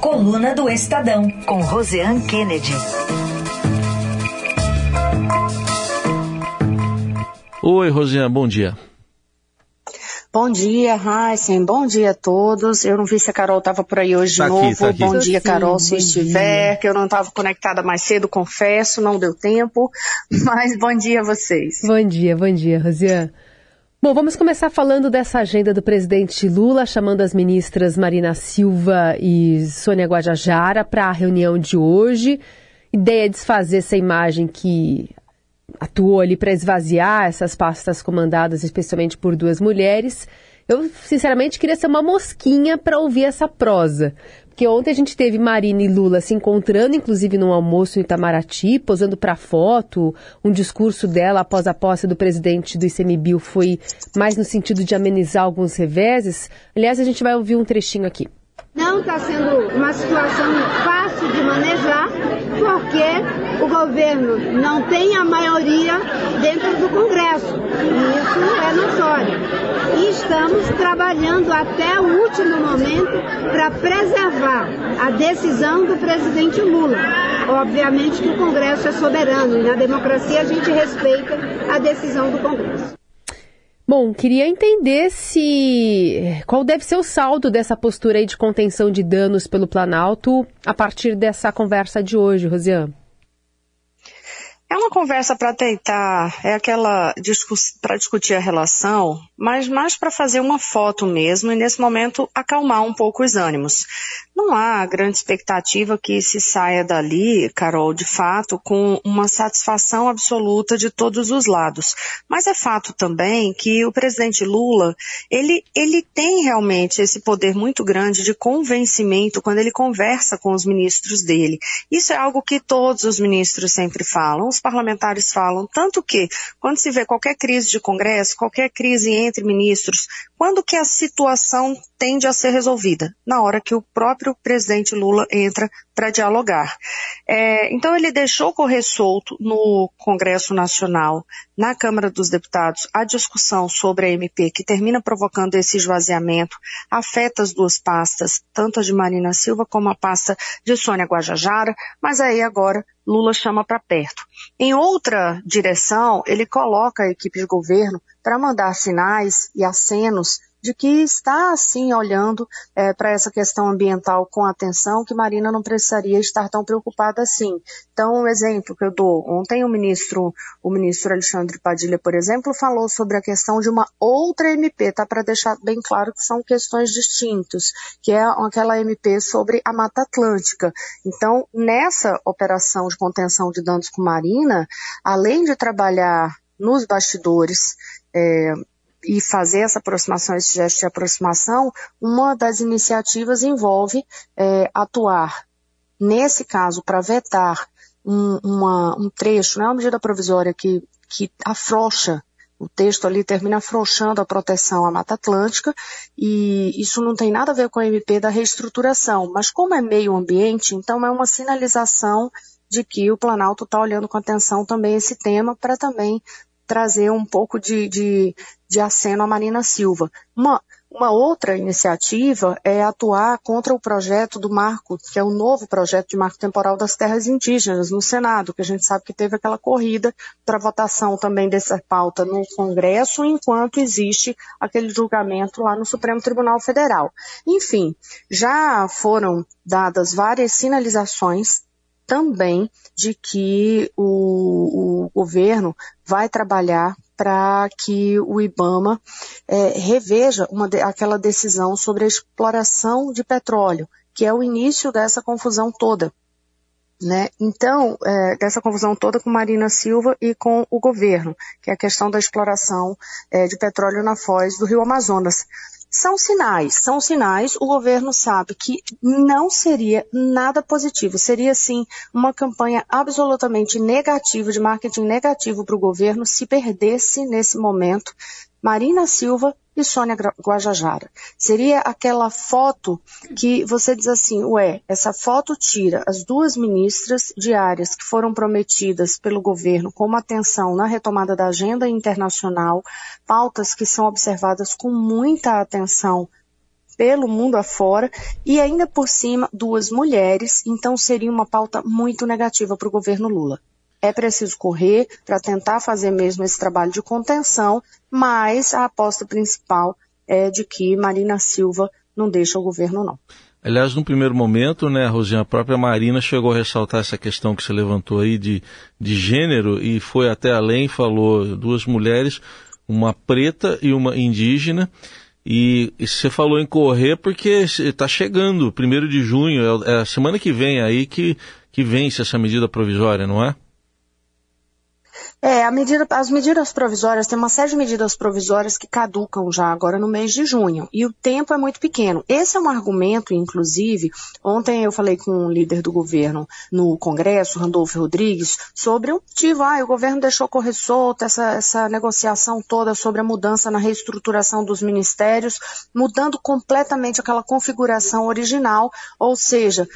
Coluna do Estadão, com Roseanne Kennedy. Oi, Rosiane, bom dia. Bom dia, Heisen. Bom dia a todos. Eu não vi se a Carol estava por aí hoje tá de novo. Aqui, tá aqui. Bom dia, Sim, Carol, se estiver, dia. que eu não estava conectada mais cedo, confesso, não deu tempo. Mas bom dia a vocês. Bom dia, bom dia, Rosiane. Bom, vamos começar falando dessa agenda do presidente Lula, chamando as ministras Marina Silva e Sônia Guajajara para a reunião de hoje. Ideia é desfazer essa imagem que atuou ali para esvaziar essas pastas comandadas especialmente por duas mulheres. Eu, sinceramente, queria ser uma mosquinha para ouvir essa prosa. Porque ontem a gente teve Marina e Lula se encontrando, inclusive num almoço em Itamaraty, posando para foto. Um discurso dela após a posse do presidente do ICMBio foi mais no sentido de amenizar alguns reveses. Aliás, a gente vai ouvir um trechinho aqui. Não está sendo uma situação fácil de manejar, porque o governo não tem a maioria dentro do Congresso. E isso é notório. E estamos trabalhando até o último momento para preservar a decisão do presidente Lula. Obviamente que o Congresso é soberano e na democracia a gente respeita a decisão do Congresso. Bom, queria entender se qual deve ser o saldo dessa postura de contenção de danos pelo Planalto a partir dessa conversa de hoje, Rosiane. É uma conversa para tentar, é aquela para discutir a relação, mas mais para fazer uma foto mesmo e nesse momento acalmar um pouco os ânimos. Não há grande expectativa que se saia dali, Carol, de fato, com uma satisfação absoluta de todos os lados. Mas é fato também que o presidente Lula, ele, ele tem realmente esse poder muito grande de convencimento quando ele conversa com os ministros dele. Isso é algo que todos os ministros sempre falam, os parlamentares falam, tanto que quando se vê qualquer crise de Congresso, qualquer crise entre ministros, quando que a situação tende a ser resolvida? Na hora que o próprio presidente Lula entra para dialogar. É, então ele deixou correr solto no Congresso Nacional, na Câmara dos Deputados, a discussão sobre a MP, que termina provocando esse esvaziamento, afeta as duas pastas, tanto a de Marina Silva como a pasta de Sônia Guajajara, mas aí agora Lula chama para perto. Em outra direção, ele coloca a equipe de governo para mandar sinais e acenos de que está, assim, olhando é, para essa questão ambiental com atenção, que Marina não precisaria estar tão preocupada assim. Então, um exemplo que eu dou, ontem o ministro, o ministro Alexandre Padilha, por exemplo, falou sobre a questão de uma outra MP, tá? Para deixar bem claro que são questões distintas, que é aquela MP sobre a Mata Atlântica. Então, nessa operação de contenção de danos com Marina, além de trabalhar nos bastidores, é, e fazer essa aproximação, esse gesto de aproximação, uma das iniciativas envolve é, atuar, nesse caso, para vetar um, uma, um trecho, não é uma medida provisória que, que afrouxa o texto ali termina afrouxando a proteção à Mata Atlântica e isso não tem nada a ver com a MP da reestruturação, mas como é meio ambiente, então é uma sinalização de que o Planalto está olhando com atenção também esse tema para também trazer um pouco de, de, de aceno à Marina Silva. Uma, uma outra iniciativa é atuar contra o projeto do marco, que é o novo projeto de marco temporal das terras indígenas no Senado, que a gente sabe que teve aquela corrida para votação também dessa pauta no Congresso, enquanto existe aquele julgamento lá no Supremo Tribunal Federal. Enfim, já foram dadas várias sinalizações também de que o, o governo vai trabalhar para que o IBAMA é, reveja uma de, aquela decisão sobre a exploração de petróleo, que é o início dessa confusão toda. Né? Então, é, dessa confusão toda com Marina Silva e com o governo, que é a questão da exploração é, de petróleo na foz do Rio Amazonas. São sinais, são sinais. O governo sabe que não seria nada positivo, seria sim uma campanha absolutamente negativa, de marketing negativo para o governo, se perdesse nesse momento Marina Silva e Sônia Guajajara. Seria aquela foto que você diz assim, ué, essa foto tira as duas ministras de áreas que foram prometidas pelo governo como atenção na retomada da agenda internacional, pautas que são observadas com muita atenção pelo mundo afora e ainda por cima duas mulheres, então seria uma pauta muito negativa para o governo Lula. É preciso correr para tentar fazer mesmo esse trabalho de contenção, mas a aposta principal é de que Marina Silva não deixa o governo não. Aliás, no primeiro momento, né, Rosinha, a própria Marina chegou a ressaltar essa questão que você levantou aí de, de gênero e foi até além, falou duas mulheres, uma preta e uma indígena. E, e você falou em correr porque está chegando, primeiro de junho, é, é a semana que vem aí que, que vence essa medida provisória, não é? É, medida, as medidas provisórias, tem uma série de medidas provisórias que caducam já agora no mês de junho, e o tempo é muito pequeno. Esse é um argumento, inclusive, ontem eu falei com um líder do governo no Congresso, Randolfo Rodrigues, sobre o motivo, ah, o governo deixou correr solta essa, essa negociação toda sobre a mudança na reestruturação dos ministérios, mudando completamente aquela configuração original, ou seja,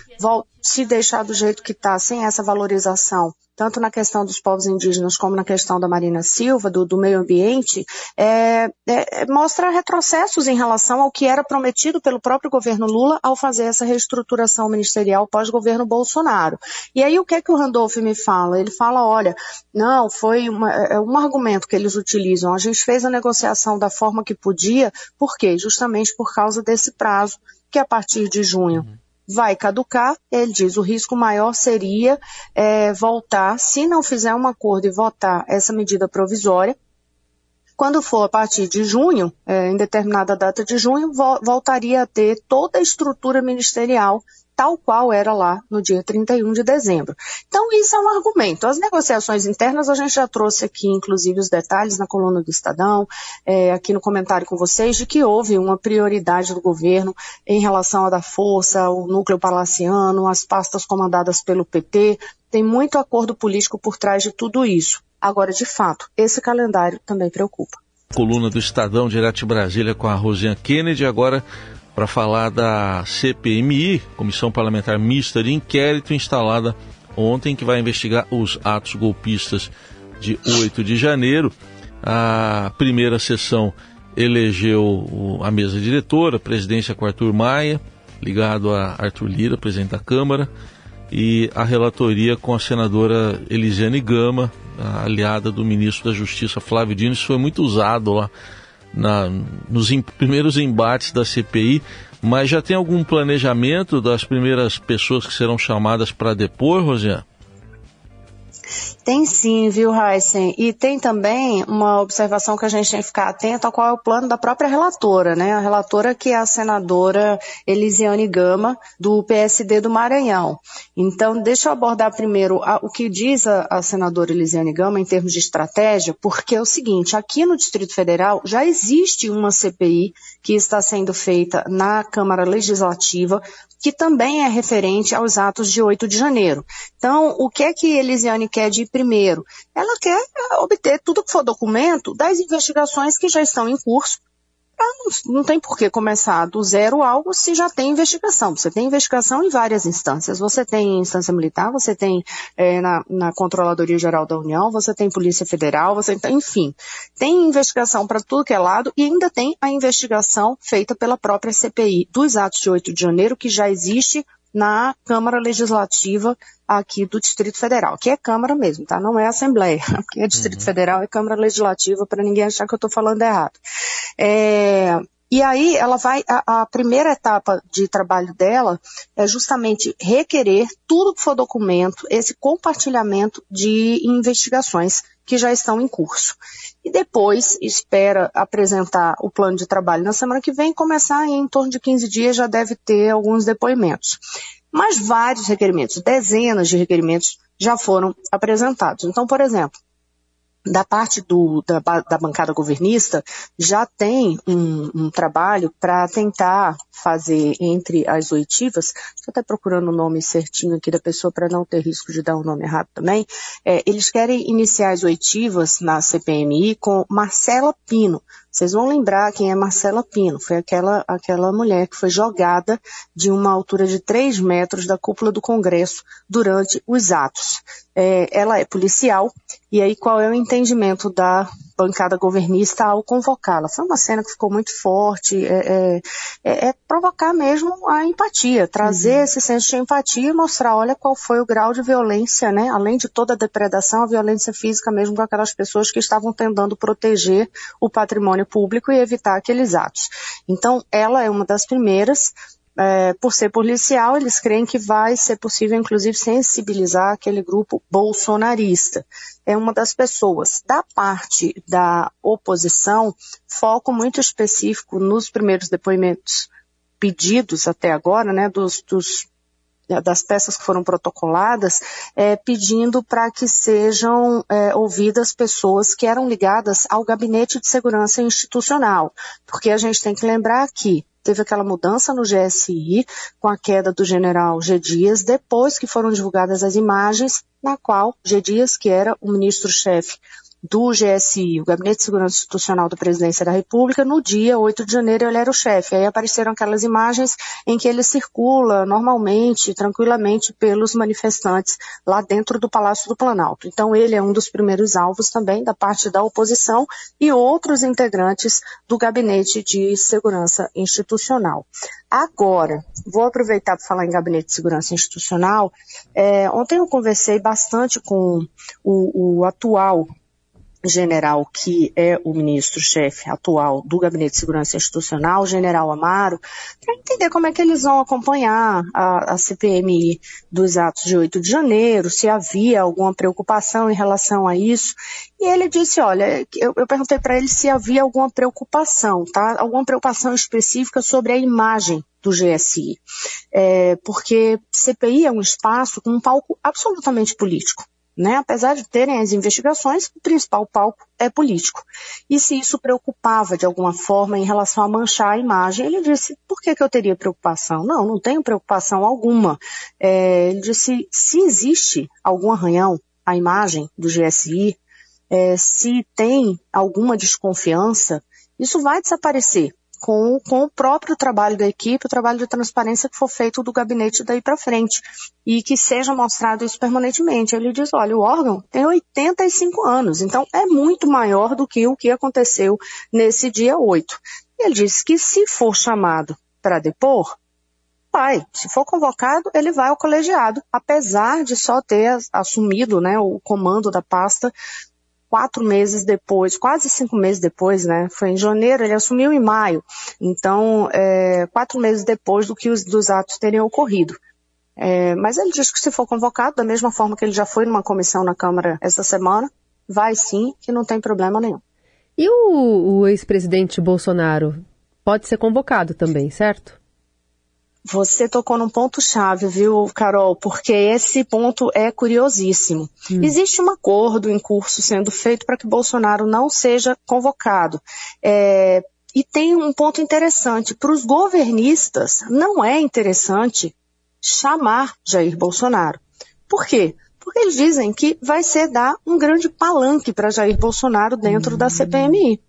se deixar do jeito que está, sem essa valorização tanto na questão dos povos indígenas como na questão da Marina Silva, do, do meio ambiente, é, é, mostra retrocessos em relação ao que era prometido pelo próprio governo Lula ao fazer essa reestruturação ministerial pós-governo Bolsonaro. E aí o que é que o Randolph me fala? Ele fala, olha, não, foi uma, é, é um argumento que eles utilizam, a gente fez a negociação da forma que podia, por quê? Justamente por causa desse prazo, que a partir de junho uhum vai caducar. Ele diz o risco maior seria é, voltar, se não fizer um acordo e votar essa medida provisória, quando for a partir de junho, é, em determinada data de junho, vo voltaria a ter toda a estrutura ministerial tal qual era lá no dia 31 de dezembro. Então, isso é um argumento. As negociações internas, a gente já trouxe aqui, inclusive, os detalhes na coluna do Estadão, é, aqui no comentário com vocês, de que houve uma prioridade do governo em relação a dar força ao núcleo palaciano, as pastas comandadas pelo PT. Tem muito acordo político por trás de tudo isso. Agora, de fato, esse calendário também preocupa. Coluna do Estadão, direto de Brasília, com a Rosiane Kennedy. Agora, para falar da CPMI, Comissão Parlamentar Mista de Inquérito, instalada ontem, que vai investigar os atos golpistas de 8 de janeiro. A primeira sessão elegeu a mesa diretora, a presidência com Arthur Maia, ligado a Arthur Lira, presidente da Câmara, e a relatoria com a senadora Elisiane Gama, aliada do ministro da Justiça Flávio Dino. Isso foi muito usado lá na, nos em, primeiros embates da CPI, mas já tem algum planejamento das primeiras pessoas que serão chamadas para depor, Rosiane? Tem sim, viu, Heisen? E tem também uma observação que a gente tem que ficar atento a qual é o plano da própria relatora, né? A relatora que é a senadora Elisiane Gama, do PSD do Maranhão. Então, deixa eu abordar primeiro a, o que diz a, a senadora Elisiane Gama em termos de estratégia, porque é o seguinte, aqui no Distrito Federal já existe uma CPI que está sendo feita na Câmara Legislativa que também é referente aos atos de 8 de janeiro. Então, o que é que Elisiane quer de primeiro? Ela quer obter tudo que for documento das investigações que já estão em curso ah, não, não tem por que começar do zero algo se já tem investigação. Você tem investigação em várias instâncias. Você tem instância militar, você tem é, na, na, Controladoria Geral da União, você tem Polícia Federal, você tem, enfim, tem investigação para tudo que é lado e ainda tem a investigação feita pela própria CPI dos atos de 8 de janeiro, que já existe na Câmara Legislativa aqui do Distrito Federal, que é Câmara mesmo, tá? Não é Assembleia, porque é Distrito uhum. Federal é Câmara Legislativa, para ninguém achar que eu estou falando errado. É, e aí ela vai, a, a, primeira etapa de trabalho dela é justamente requerer tudo que for documento, esse compartilhamento de investigações que já estão em curso. E depois espera apresentar o plano de trabalho na semana que vem, começar em torno de 15 dias já deve ter alguns depoimentos. Mas vários requerimentos, dezenas de requerimentos já foram apresentados. Então, por exemplo, da parte do, da, da, bancada governista já tem um, um trabalho para tentar fazer entre as oitivas, estou até procurando o nome certinho aqui da pessoa para não ter risco de dar o um nome errado também, é, eles querem iniciar as oitivas na CPMI com Marcela Pino, vocês vão lembrar quem é Marcela Pino. Foi aquela, aquela mulher que foi jogada de uma altura de 3 metros da cúpula do Congresso durante os atos. É, ela é policial. E aí, qual é o entendimento da bancada governista ao convocá-la. Foi uma cena que ficou muito forte, é, é, é, é provocar mesmo a empatia, trazer uhum. esse senso de empatia e mostrar, olha qual foi o grau de violência, né? Além de toda a depredação, a violência física mesmo com aquelas pessoas que estavam tentando proteger o patrimônio público e evitar aqueles atos. Então, ela é uma das primeiras é, por ser policial, eles creem que vai ser possível, inclusive, sensibilizar aquele grupo bolsonarista. É uma das pessoas. Da parte da oposição, foco muito específico nos primeiros depoimentos pedidos até agora, né, dos, dos das peças que foram protocoladas, é, pedindo para que sejam é, ouvidas pessoas que eram ligadas ao gabinete de segurança institucional, porque a gente tem que lembrar que teve aquela mudança no GSI com a queda do general G. Dias, depois que foram divulgadas as imagens na qual G. Dias, que era o ministro-chefe do GSI, o Gabinete de Segurança Institucional da Presidência da República, no dia 8 de janeiro ele era o chefe. Aí apareceram aquelas imagens em que ele circula normalmente, tranquilamente, pelos manifestantes lá dentro do Palácio do Planalto. Então ele é um dos primeiros alvos também da parte da oposição e outros integrantes do Gabinete de Segurança Institucional. Agora, vou aproveitar para falar em Gabinete de Segurança Institucional. É, ontem eu conversei bastante com o, o atual general que é o ministro-chefe atual do Gabinete de Segurança Institucional, o general Amaro, para entender como é que eles vão acompanhar a, a, CPMI dos atos de 8 de janeiro, se havia alguma preocupação em relação a isso. E ele disse, olha, eu, eu perguntei para ele se havia alguma preocupação, tá? Alguma preocupação específica sobre a imagem do GSI. É, porque CPI é um espaço com um palco absolutamente político. Né? Apesar de terem as investigações, o principal palco é político. E se isso preocupava de alguma forma em relação a manchar a imagem, ele disse: por que, que eu teria preocupação? Não, não tenho preocupação alguma. É, ele disse: se existe algum arranhão à imagem do GSI, é, se tem alguma desconfiança, isso vai desaparecer com, com o próprio trabalho da equipe, o trabalho de transparência que for feito do gabinete daí para frente. E que seja mostrado isso permanentemente. Ele diz, olha, o órgão tem 85 anos, então é muito maior do que o que aconteceu nesse dia 8. Ele diz que se for chamado para depor, vai. Se for convocado, ele vai ao colegiado, apesar de só ter assumido né, o comando da pasta quatro meses depois, quase cinco meses depois, né? Foi em janeiro, ele assumiu em maio. Então, é, quatro meses depois do que os dos atos teriam ocorrido. É, mas ele diz que se for convocado, da mesma forma que ele já foi numa comissão na Câmara essa semana, vai sim, que não tem problema nenhum. E o, o ex-presidente Bolsonaro pode ser convocado também, certo? Você tocou num ponto chave, viu, Carol? Porque esse ponto é curiosíssimo. Hum. Existe um acordo em curso sendo feito para que Bolsonaro não seja convocado. É, e tem um ponto interessante. Para os governistas, não é interessante chamar Jair Bolsonaro. Por quê? Porque eles dizem que vai ser dar um grande palanque para Jair Bolsonaro dentro hum. da CPMI.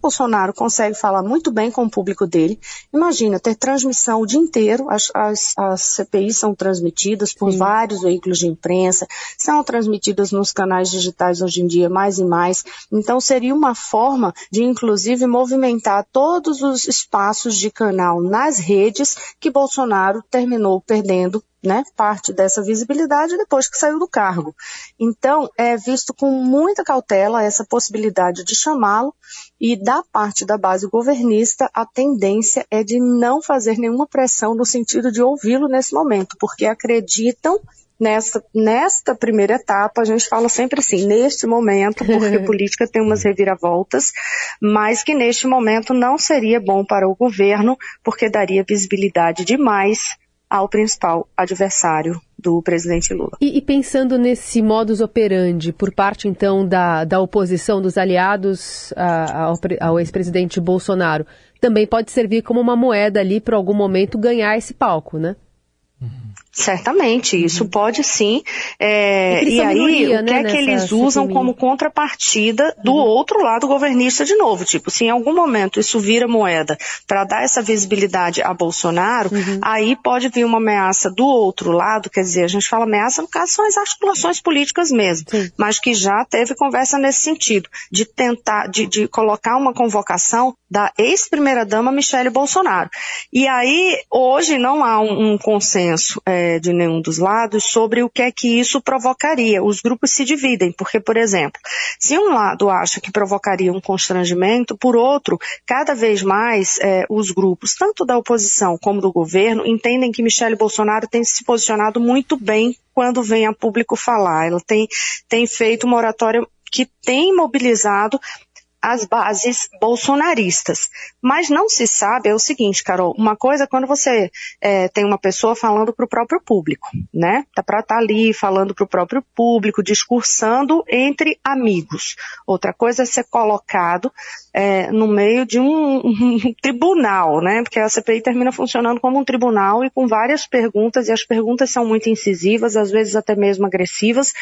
Bolsonaro consegue falar muito bem com o público dele. Imagina ter transmissão o dia inteiro, as, as, as CPIs são transmitidas por Sim. vários veículos de imprensa, são transmitidas nos canais digitais hoje em dia mais e mais. Então seria uma forma de, inclusive, movimentar todos os espaços de canal nas redes que Bolsonaro terminou perdendo né, parte dessa visibilidade depois que saiu do cargo. Então, é visto com muita cautela essa possibilidade de chamá-lo e da parte da base governista, a tendência é de não fazer nenhuma pressão no sentido de ouvi-lo nesse momento, porque acreditam nessa, nesta primeira etapa, a gente fala sempre assim, neste momento, porque política tem umas reviravoltas, mas que neste momento não seria bom para o governo, porque daria visibilidade demais ao principal adversário do presidente Lula. E, e, pensando nesse modus operandi por parte então da, da oposição, dos aliados a, ao, ao ex-presidente Bolsonaro, também pode servir como uma moeda ali para algum momento ganhar esse palco, né? Certamente, isso uhum. pode sim. É, e, aí, minoria, o que né, é que eles usam como contrapartida do uhum. outro lado governista de novo? Tipo, se em algum momento isso vira moeda para dar essa visibilidade a Bolsonaro, uhum. aí pode vir uma ameaça do outro lado, quer dizer, a gente fala ameaça, no caso são as articulações políticas mesmo, sim. mas que já teve conversa nesse sentido, de tentar, de, de colocar uma convocação da ex-primeira-dama Michele Bolsonaro. E aí, hoje não há um, um consenso. É, é, de nenhum dos lados sobre o que é que isso provocaria. Os grupos se dividem, porque, por exemplo, se um lado acha que provocaria um constrangimento, por outro, cada vez mais é, os grupos, tanto da oposição como do governo, entendem que Michele Bolsonaro tem se posicionado muito bem quando vem a público falar. Ela tem, tem feito uma oratória que tem mobilizado as bases bolsonaristas. Mas não se sabe, é o seguinte, Carol, uma coisa é quando você é, tem uma pessoa falando para o próprio público, né? Tá para estar tá ali falando para o próprio público, discursando entre amigos. Outra coisa é ser colocado é, no meio de um, um, tribunal, né? Porque a CPI termina funcionando como um tribunal e com várias perguntas, e as perguntas são muito incisivas, às vezes até mesmo agressivas,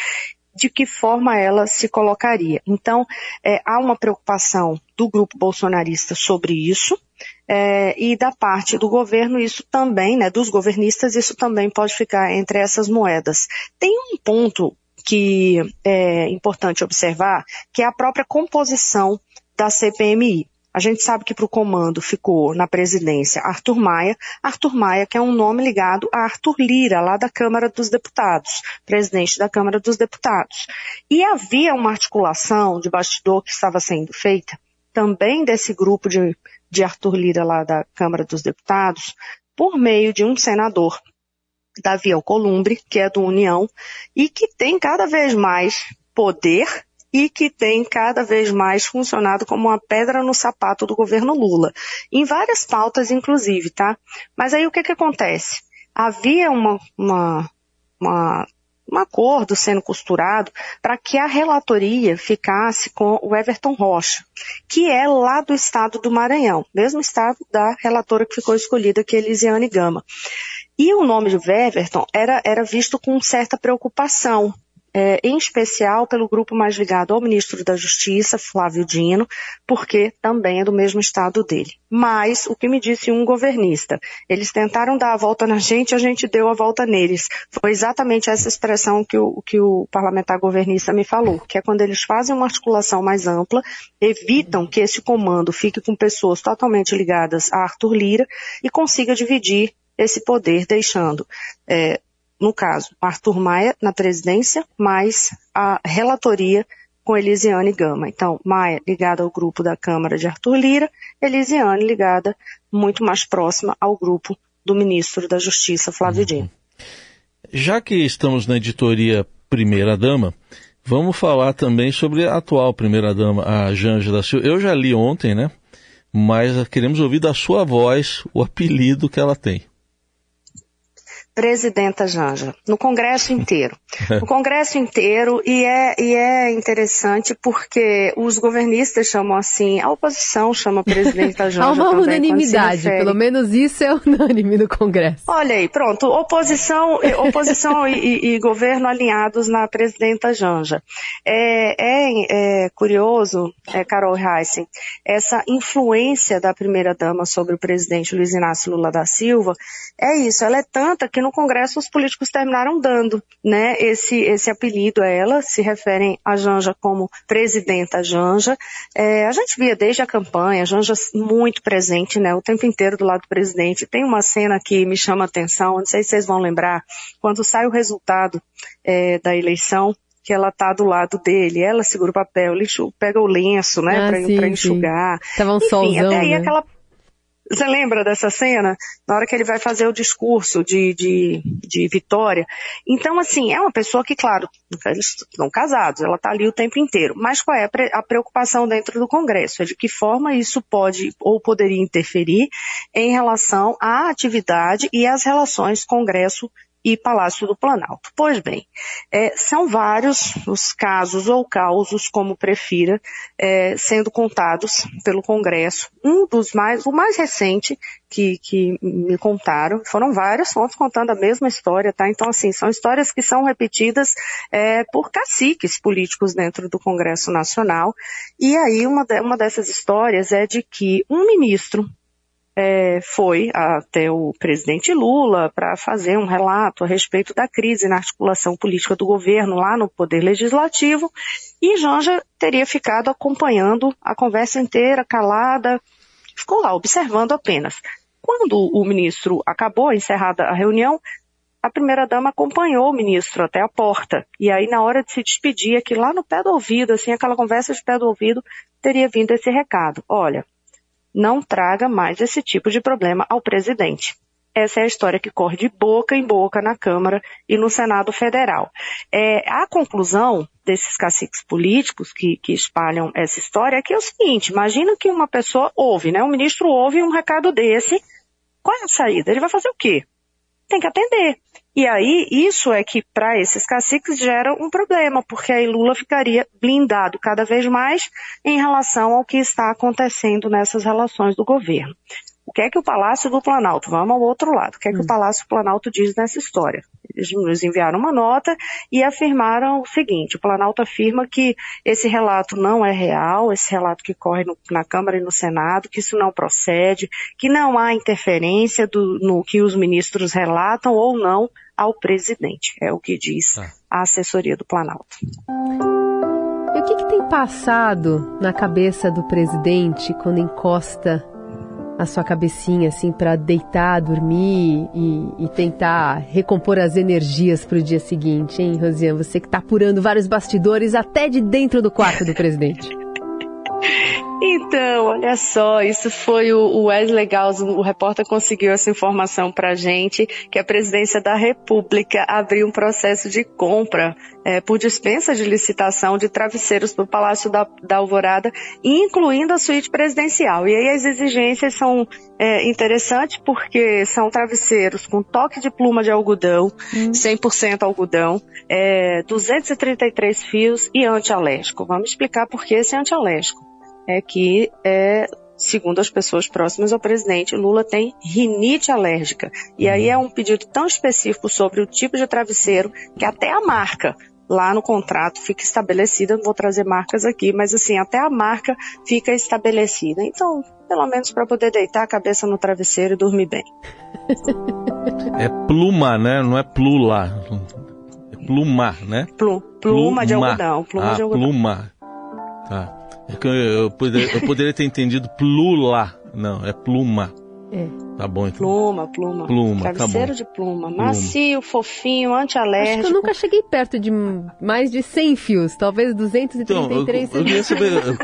de que forma ela se colocaria. Então, é, há uma preocupação do grupo bolsonarista sobre isso, é, e da parte do governo, isso também, né, dos governistas, isso também pode ficar entre essas moedas. Tem um ponto que é importante observar, que é a própria composição da CPMI. A gente sabe que para o comando ficou na presidência Arthur Maia. Arthur Maia, que é um nome ligado a Arthur Lira, lá da Câmara dos Deputados, presidente da Câmara dos Deputados. E havia uma articulação de bastidor que estava sendo feita, também desse grupo de, de Arthur Lira, lá da Câmara dos Deputados, por meio de um senador, Davi Alcolumbre, que é do União, e que tem cada vez mais poder e que tem cada vez mais funcionado como uma pedra no sapato do governo Lula. Em várias pautas, inclusive, tá? Mas aí o que que acontece? Havia uma, uma, uma um acordo sendo costurado para que a relatoria ficasse com o Everton Rocha, que é lá do estado do Maranhão, mesmo estado da relatora que ficou escolhida, que é Elisiane Gama. E o nome de Everton era, era visto com certa preocupação, é, em especial pelo grupo mais ligado ao ministro da Justiça, Flávio Dino, porque também é do mesmo estado dele. Mas, o que me disse um governista, eles tentaram dar a volta na gente, a gente deu a volta neles. Foi exatamente essa expressão que o, que o parlamentar governista me falou, que é quando eles fazem uma articulação mais ampla, evitam que esse comando fique com pessoas totalmente ligadas a Arthur Lira e consiga dividir esse poder, deixando é, no caso, Arthur Maia na presidência, mais a relatoria com Elisiane Gama. Então, Maia ligada ao grupo da Câmara de Arthur Lira, Elisiane ligada muito mais próxima ao grupo do ministro da Justiça, Flávio uhum. Dino. Já que estamos na editoria Primeira Dama, vamos falar também sobre a atual Primeira Dama, a Janja da Silva. Eu já li ontem, né? Mas queremos ouvir da sua voz o apelido que ela tem presidenta Janja, no Congresso inteiro. No Congresso inteiro, e é, e é interessante porque os governistas chamam assim, a oposição chama a presidenta Janja. Há uma também, unanimidade, pelo menos isso é unânime no Congresso. Olha aí, pronto, oposição, oposição e, e, e, governo alinhados na presidenta Janja. É, é, é curioso, é, Carol Heissen, essa influência da primeira-dama sobre o presidente Luiz Inácio Lula da Silva, é isso, ela é tanta que no Congresso os políticos terminaram dando, né, esse, esse apelido a ela, se referem a Janja como presidenta Janja. É, a gente via desde a campanha, Janja muito presente, né, o tempo inteiro do lado do presidente. Tem uma cena que me chama a atenção, não sei se vocês vão lembrar, quando sai o resultado é, da eleição, que ela tá do lado dele, ela segura o papel, pega o lenço, né, ah, para enxugar. Tava um Enfim, solzão, até aí né? aquela você lembra dessa cena? Na hora que ele vai fazer o discurso de, de, de vitória. Então, assim, é uma pessoa que, claro, eles estão casados, ela está ali o tempo inteiro. Mas qual é a preocupação dentro do Congresso? É de que forma isso pode ou poderia interferir em relação à atividade e às relações Congresso e Palácio do Planalto. Pois bem, é, são vários os casos ou causos, como prefira, é, sendo contados pelo Congresso. Um dos mais, o mais recente que, que me contaram, foram várias fontes contando a mesma história, tá? Então, assim, são histórias que são repetidas é, por caciques políticos dentro do Congresso Nacional. E aí, uma, de, uma dessas histórias é de que um ministro é, foi até o presidente Lula para fazer um relato a respeito da crise na articulação política do governo lá no Poder Legislativo, e Janja teria ficado acompanhando a conversa inteira, calada, ficou lá observando apenas. Quando o ministro acabou, encerrada a reunião, a primeira-dama acompanhou o ministro até a porta. E aí, na hora de se despedir, aqui lá no pé do ouvido, assim, aquela conversa de pé do ouvido, teria vindo esse recado. Olha, não traga mais esse tipo de problema ao presidente. Essa é a história que corre de boca em boca na Câmara e no Senado Federal. É, a conclusão desses caciques políticos que, que, espalham essa história é que é o seguinte, imagina que uma pessoa ouve, né? Um ministro ouve um recado desse, qual é a saída? Ele vai fazer o quê? Tem que atender. E aí, isso é que para esses caciques gera um problema, porque aí Lula ficaria blindado cada vez mais em relação ao que está acontecendo nessas relações do governo. O que é que o Palácio do Planalto, vamos ao outro lado, o que é que o hum. Palácio do Planalto diz nessa história? Eles nos enviaram uma nota e afirmaram o seguinte, o Planalto afirma que esse relato não é real, esse relato que corre no, na Câmara e no Senado, que isso não procede, que não há interferência do, no que os ministros relatam ou não ao presidente, é o que diz tá. a assessoria do Planalto. E o que, que tem passado na cabeça do presidente quando encosta a sua cabecinha assim para deitar, dormir e, e, tentar recompor as energias para o dia seguinte, hein, Rosiane? Você que está apurando vários bastidores até de dentro do quarto do presidente. Então, olha só, isso foi o Wesley Gauss, o repórter conseguiu essa informação para gente, que a presidência da República abriu um processo de compra é, por dispensa de licitação de travesseiros para o Palácio da, da, Alvorada, incluindo a suíte presidencial. E aí as exigências são é, interessantes porque são travesseiros com toque de pluma de algodão, hum. 100% algodão, é, 233 fios e antialérgico. Vamos explicar por que esse antialérgico é que é, segundo as pessoas próximas ao presidente, Lula tem rinite alérgica. E aí é um pedido tão específico sobre o tipo de travesseiro que até a marca lá no contrato fica estabelecida, não vou trazer marcas aqui, mas assim, até a marca fica estabelecida. Então, pelo menos para poder deitar a cabeça no travesseiro e dormir bem. É pluma, né? Não é plula. É pluma, né? Plu, pluma, pluma, de algodão. Pluma ah, de algodão. Pluma. Tá. Eu, eu, poderia, eu poderia ter entendido plula. Não, é pluma. É. Tá bom, então. Pluma, pluma. Pluma, Travesseiro tá de pluma. pluma. Macio, fofinho, antialérgico. Acho que eu nunca cheguei perto de mais de 100 fios, talvez 233. Então, eu, eu queria saber,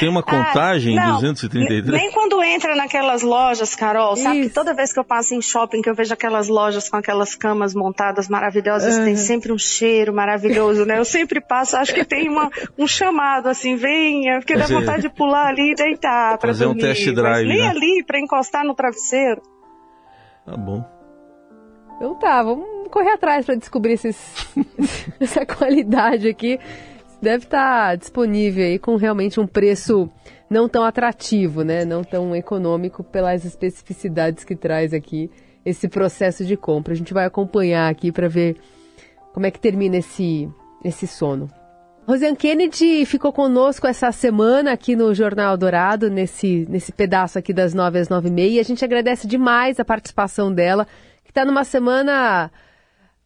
tem uma ah, contagem, ah, não, 233? Nem quando entra naquelas lojas, Carol, sabe que toda vez que eu passo em shopping, que eu vejo aquelas lojas com aquelas camas montadas maravilhosas, uhum. tem sempre um cheiro maravilhoso, né? Eu sempre passo, acho que tem uma, um chamado assim, venha, porque dá vontade de pular ali e deitar pra Fazer dormir. um test drive, nem né? ali, pra encostar no travesseiro. Tá bom. Então tá, vamos correr atrás para descobrir esses, essa qualidade aqui. Deve estar tá disponível aí com realmente um preço não tão atrativo, né? Não tão econômico pelas especificidades que traz aqui esse processo de compra. A gente vai acompanhar aqui para ver como é que termina esse, esse sono. Rosiane Kennedy ficou conosco essa semana aqui no Jornal Dourado, nesse, nesse pedaço aqui das nove às nove e meia. A gente agradece demais a participação dela, que está numa semana.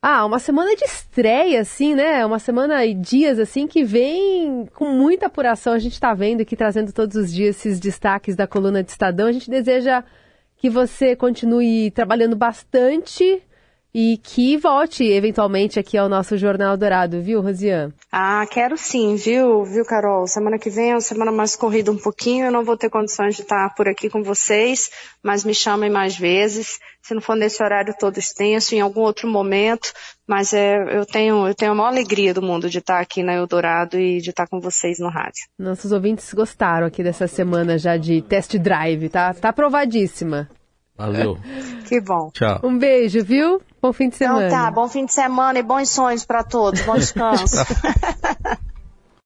Ah, uma semana de estreia, assim, né? Uma semana e dias, assim, que vem com muita apuração. A gente está vendo aqui, trazendo todos os dias esses destaques da coluna de Estadão. A gente deseja que você continue trabalhando bastante e que volte eventualmente aqui ao nosso Jornal Dourado, viu, Rosiane? Ah, quero sim, viu, viu, Carol? Semana que vem é uma semana mais corrida um pouquinho, eu não vou ter condições de estar por aqui com vocês, mas me chamem mais vezes, se não for nesse horário todo extenso, em algum outro momento, mas é, eu tenho, eu tenho a maior alegria do mundo de estar aqui na Eldorado e de estar com vocês no rádio. Nossos ouvintes gostaram aqui dessa semana já de test drive, tá? Tá aprovadíssima. Valeu. que bom. Tchau. Um beijo, viu? Bom fim de semana. Então tá, bom fim de semana e bons sonhos para todos. Bom descanso.